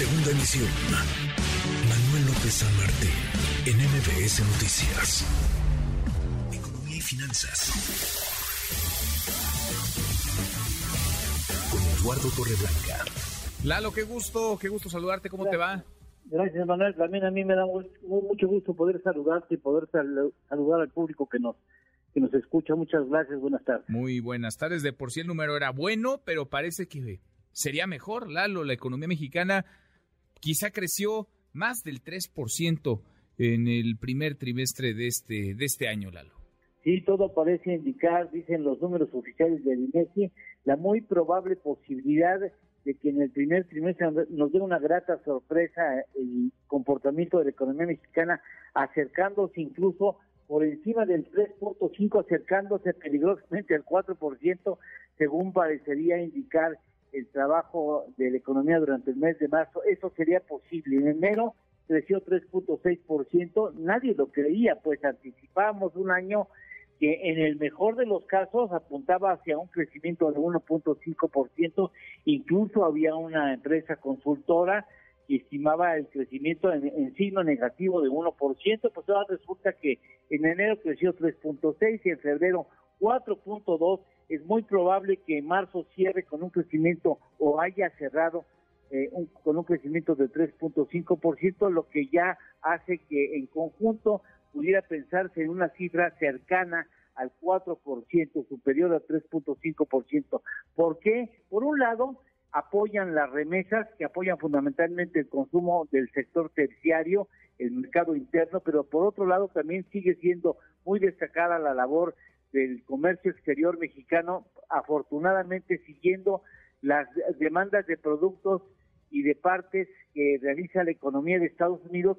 Segunda emisión. Manuel López San Martín, en MBS Noticias. Economía y finanzas. Con Eduardo Torreblanca. Lalo, qué gusto, qué gusto saludarte, ¿cómo te va? Gracias, Manuel. También a mí me da mucho gusto poder saludarte y poder saludar al público que nos que nos escucha. Muchas gracias, buenas tardes. Muy buenas tardes. De por sí el número era bueno, pero parece que sería mejor, Lalo. La economía mexicana quizá creció más del 3% en el primer trimestre de este, de este año, Lalo. Sí, todo parece indicar, dicen los números oficiales del INEGI, la muy probable posibilidad de que en el primer trimestre nos dé una grata sorpresa el comportamiento de la economía mexicana, acercándose incluso por encima del 3.5, acercándose peligrosamente al 4%, según parecería indicar el trabajo de la economía durante el mes de marzo. Eso sería posible. En enero creció 3.6%, nadie lo creía, pues anticipábamos un año que en el mejor de los casos apuntaba hacia un crecimiento de 1.5%, incluso había una empresa consultora estimaba el crecimiento en, signo negativo de 1%, pues ahora resulta que en enero creció 3.6 y en febrero 4.2, es muy probable que en marzo cierre con un crecimiento o haya cerrado eh, con un crecimiento de 3.5%, lo que ya hace que en conjunto pudiera pensarse en una cifra cercana al 4%, superior al 3.5%. ¿Por qué? Por un lado, apoyan las remesas, que apoyan fundamentalmente el consumo del sector terciario, el mercado interno, pero por otro lado también sigue siendo muy destacada la labor del comercio exterior mexicano, afortunadamente siguiendo las demandas de productos y de partes que realiza la economía de Estados Unidos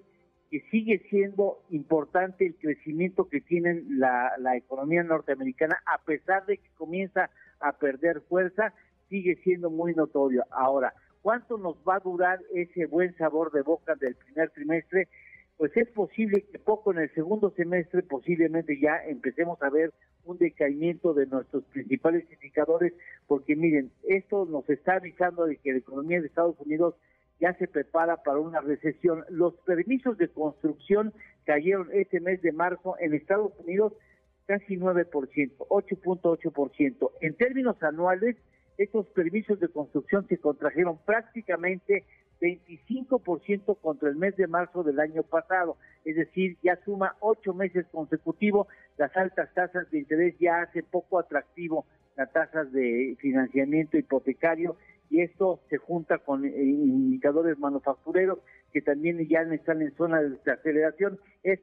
que sigue siendo importante el crecimiento que tiene la, la economía norteamericana, a pesar de que comienza a perder fuerza, sigue siendo muy notorio. Ahora, ¿cuánto nos va a durar ese buen sabor de boca del primer trimestre? Pues es posible que poco en el segundo semestre posiblemente ya empecemos a ver un decaimiento de nuestros principales indicadores, porque miren, esto nos está avisando de que la economía de Estados Unidos ya se prepara para una recesión. Los permisos de construcción cayeron este mes de marzo en Estados Unidos casi 9%, 8.8%. En términos anuales, estos permisos de construcción se contrajeron prácticamente 25% contra el mes de marzo del año pasado, es decir, ya suma ocho meses consecutivos, las altas tasas de interés ya hace poco atractivo las tasas de financiamiento hipotecario y esto se junta con eh, indicadores manufactureros que también ya están en zona de aceleración, es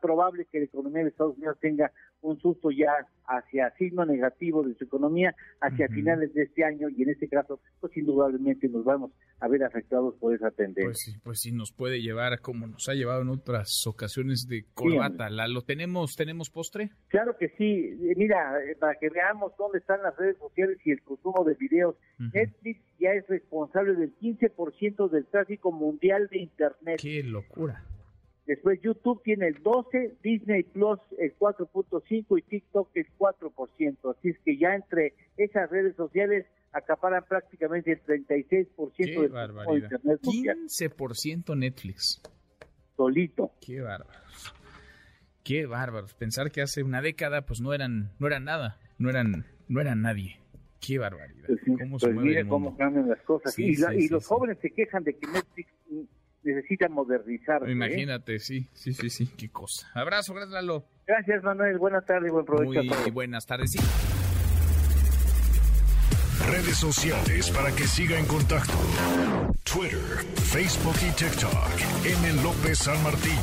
probable que la economía de Estados Unidos tenga un susto ya hacia signo negativo de su economía hacia finales de este año y en este caso, pues indudablemente nos vamos a ver afectados por esa tendencia. Pues sí, pues sí nos puede llevar como nos ha llevado en otras ocasiones de corbata. ¿La, ¿Lo tenemos, tenemos postre? Claro que sí. Eh, mira, eh, para que veamos dónde están las redes sociales y el consumo de videos, Netflix ya es responsable del 15% del tráfico mundial de Internet. ¡Qué locura! Después YouTube tiene el 12, Disney Plus el 4.5 y TikTok el 4%. Así es que ya entre esas redes sociales acaparan prácticamente el 36% del Internet mundial. 15% Netflix. Solito. Qué bárbaros. Qué bárbaros. Pensar que hace una década pues no eran no eran nada, no eran no eran nadie. Qué barbaridad. Pues ¿Cómo se pues cómo cambian las cosas. y, los jóvenes se quejan de que Netflix necesita modernizar. ¿eh? Imagínate, sí, sí, sí, sí, qué cosa. Abrazo, gracias Lalo. Gracias Manuel, buenas tardes, buen provecho. Muy buenas tardes, sí. Redes sociales para que siga en contacto: Twitter, Facebook y TikTok. M. López San Martín.